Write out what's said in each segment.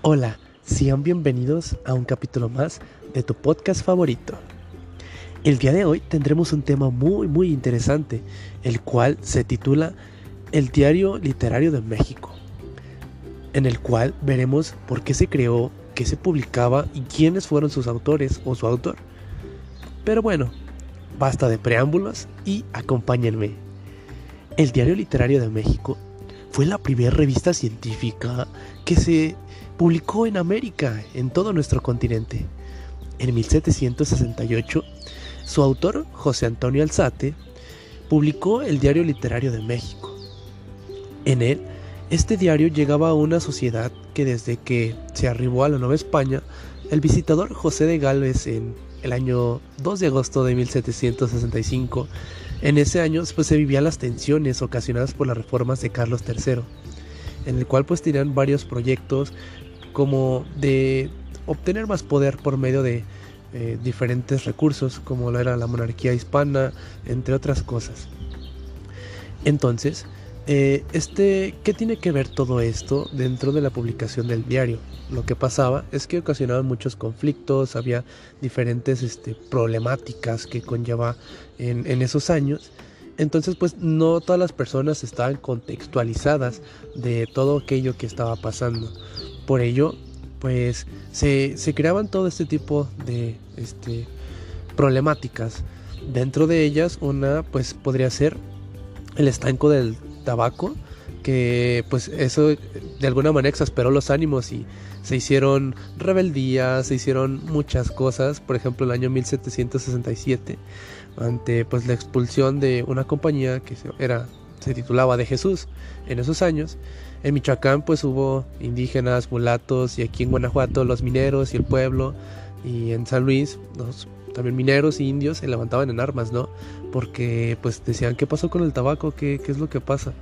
Hola, sean bienvenidos a un capítulo más de tu podcast favorito. El día de hoy tendremos un tema muy muy interesante, el cual se titula El Diario Literario de México, en el cual veremos por qué se creó, qué se publicaba y quiénes fueron sus autores o su autor. Pero bueno, basta de preámbulos y acompáñenme. El Diario Literario de México fue la primera revista científica que se publicó en América, en todo nuestro continente. En 1768, su autor, José Antonio Alzate, publicó el Diario Literario de México. En él, este diario llegaba a una sociedad que desde que se arribó a la Nueva España, el visitador José de Gálvez en el año 2 de agosto de 1765, en ese año pues, se vivían las tensiones ocasionadas por las reformas de Carlos III, en el cual pues tenían varios proyectos como de obtener más poder por medio de eh, diferentes recursos, como lo era la monarquía hispana, entre otras cosas. Entonces, eh, este, ¿qué tiene que ver todo esto dentro de la publicación del diario? Lo que pasaba es que ocasionaban muchos conflictos, había diferentes este, problemáticas que conlleva en, en esos años. Entonces, pues no todas las personas estaban contextualizadas de todo aquello que estaba pasando. Por ello, pues se, creaban todo este tipo de este, problemáticas. Dentro de ellas, una pues podría ser el estanco del tabaco, que pues eso de alguna manera exasperó los ánimos y se hicieron rebeldías, se hicieron muchas cosas, por ejemplo el año 1767, ante pues la expulsión de una compañía que era se titulaba de Jesús en esos años. En Michoacán pues hubo indígenas, mulatos y aquí en Guanajuato los mineros y el pueblo y en San Luis los también mineros y indios se levantaban en armas, ¿no? Porque pues decían, ¿qué pasó con el tabaco? ¿Qué, qué es lo que pasa?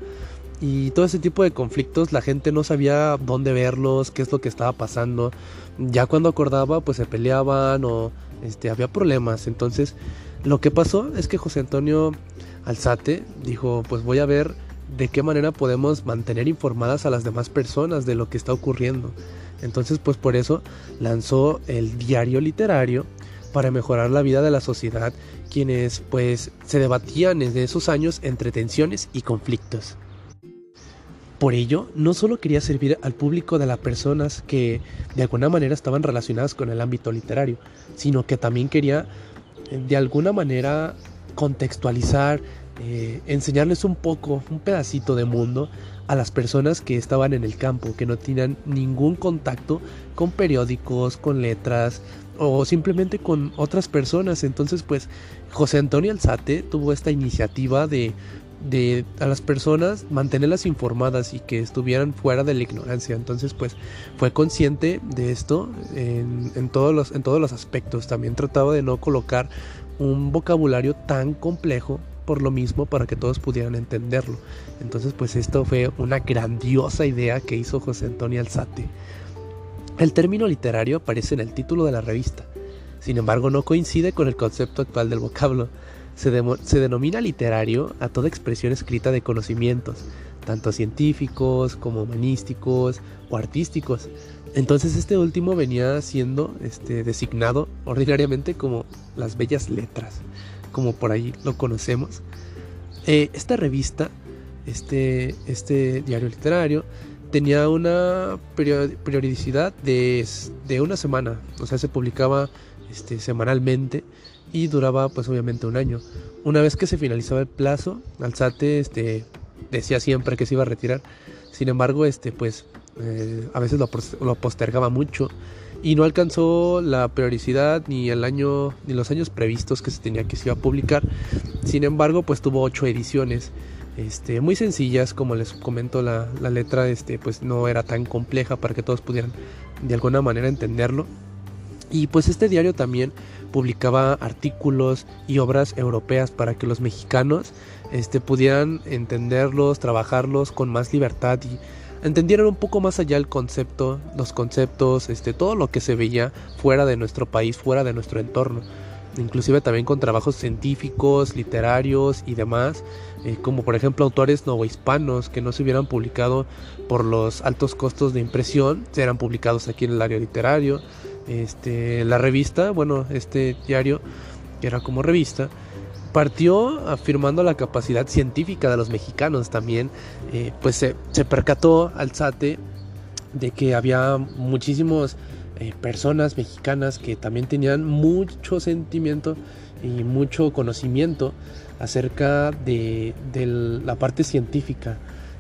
Y todo ese tipo de conflictos la gente no sabía dónde verlos, qué es lo que estaba pasando. Ya cuando acordaba pues se peleaban o este, había problemas. Entonces lo que pasó es que José Antonio Alzate dijo, pues voy a ver de qué manera podemos mantener informadas a las demás personas de lo que está ocurriendo. Entonces, pues por eso lanzó el diario literario para mejorar la vida de la sociedad, quienes pues se debatían desde esos años entre tensiones y conflictos. Por ello, no solo quería servir al público de las personas que de alguna manera estaban relacionadas con el ámbito literario, sino que también quería de alguna manera contextualizar, eh, enseñarles un poco, un pedacito de mundo a las personas que estaban en el campo, que no tenían ningún contacto con periódicos, con letras o simplemente con otras personas. Entonces, pues José Antonio Alzate tuvo esta iniciativa de, de a las personas mantenerlas informadas y que estuvieran fuera de la ignorancia. Entonces, pues fue consciente de esto en, todos, los, en todos los aspectos. También trataba de no colocar un vocabulario tan complejo por lo mismo para que todos pudieran entenderlo. Entonces pues esto fue una grandiosa idea que hizo José Antonio Alzate. El término literario aparece en el título de la revista, sin embargo no coincide con el concepto actual del vocablo. Se, denomina literario a toda expresión escrita de conocimientos, tanto científicos como humanísticos o artísticos. Entonces este último venía siendo este, designado ordinariamente como las bellas letras, como por ahí lo conocemos. Eh, esta revista, este, este diario literario, tenía una periodicidad de, una semana, o sea, se publicaba este, semanalmente y duraba pues obviamente un año. Una vez que se finalizaba el plazo, Alzate este, decía siempre que se iba a retirar. Sin embargo, este, pues, eh, a veces lo, postergaba mucho y no alcanzó la periodicidad ni el año ni los años previstos que se tenía que se iba a publicar. Sin embargo, pues tuvo ocho ediciones. Este, muy sencillas, como les comento, la, la letra este, pues no era tan compleja para que todos pudieran de alguna manera entenderlo. Y pues este diario también publicaba artículos y obras europeas para que los mexicanos este, pudieran entenderlos, trabajarlos con más libertad y entendieran un poco más allá el concepto, los conceptos, este, todo lo que se veía fuera de nuestro país, fuera de nuestro entorno. Inclusive también con trabajos científicos, literarios y demás, eh, como por ejemplo autores novohispanos que no se hubieran publicado por los altos costos de impresión, serán publicados aquí en el área literario. Este, la revista, bueno, este diario que era como revista, partió afirmando la capacidad científica de los mexicanos también, eh, pues se, se percató Alzate de que había muchísimos eh, personas mexicanas que también tenían mucho sentimiento y mucho conocimiento acerca de, la parte científica.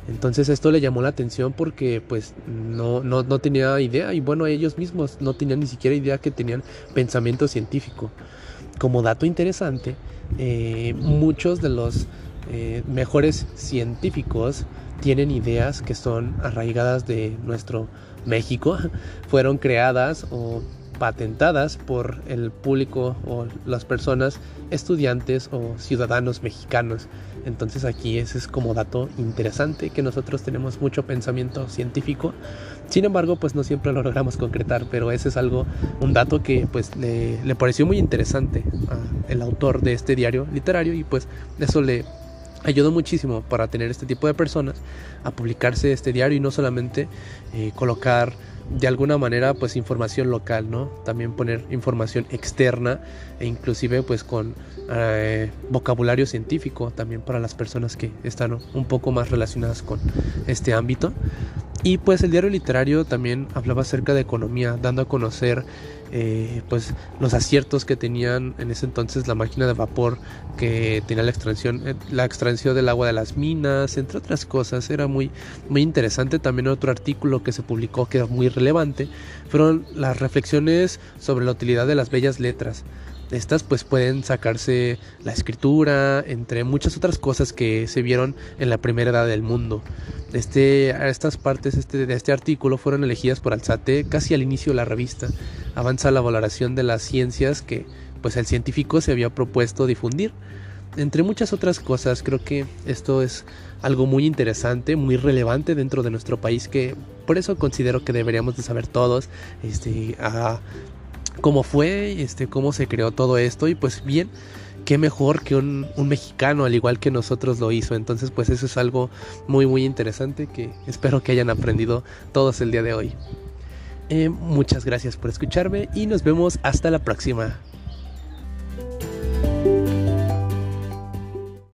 Entonces esto le llamó la atención porque pues no, no, tenía idea y bueno ellos mismos no tenían ni siquiera idea que tenían pensamiento científico. Como dato interesante, eh, muchos de los eh, mejores científicos tienen ideas que son arraigadas de nuestro México, fueron creadas o patentadas por el público o las personas, estudiantes o ciudadanos mexicanos. Entonces aquí ese es como dato interesante que nosotros tenemos mucho pensamiento científico. Sin embargo, pues no siempre lo logramos concretar, pero ese es algo, un dato que pues le, le pareció muy interesante al autor de este diario literario y pues eso le ayudó muchísimo para tener este tipo de personas a publicarse este diario y no solamente eh, colocar de alguna manera pues información local, ¿no? También poner información externa e inclusive pues con eh, vocabulario científico también para las personas que están un poco más relacionadas con este ámbito. Y pues el diario literario también hablaba acerca de economía, dando a conocer eh, pues los aciertos que tenían en ese entonces la máquina de vapor que tenía la extracción, eh, la extracción del agua de las minas, entre otras cosas. Era muy, muy interesante. También otro artículo que se publicó que era muy relevante fueron las reflexiones sobre la utilidad de las bellas letras. Estas pues pueden sacarse la escritura, entre muchas otras cosas que se vieron en la primera edad del mundo. Este, estas partes este, de este artículo fueron elegidas por Alzate casi al inicio de la revista. Avanza la valoración de las ciencias que pues el científico se había propuesto difundir. Entre muchas otras cosas, creo que esto es algo muy interesante, muy relevante dentro de nuestro país que por eso considero que deberíamos de saber todos este, cómo fue, este, cómo se creó todo esto y pues bien, qué mejor que un, mexicano al igual que nosotros lo hizo. Entonces pues eso es algo muy muy interesante que espero que hayan aprendido todos el día de hoy. Eh, muchas gracias por escucharme y nos vemos hasta la próxima.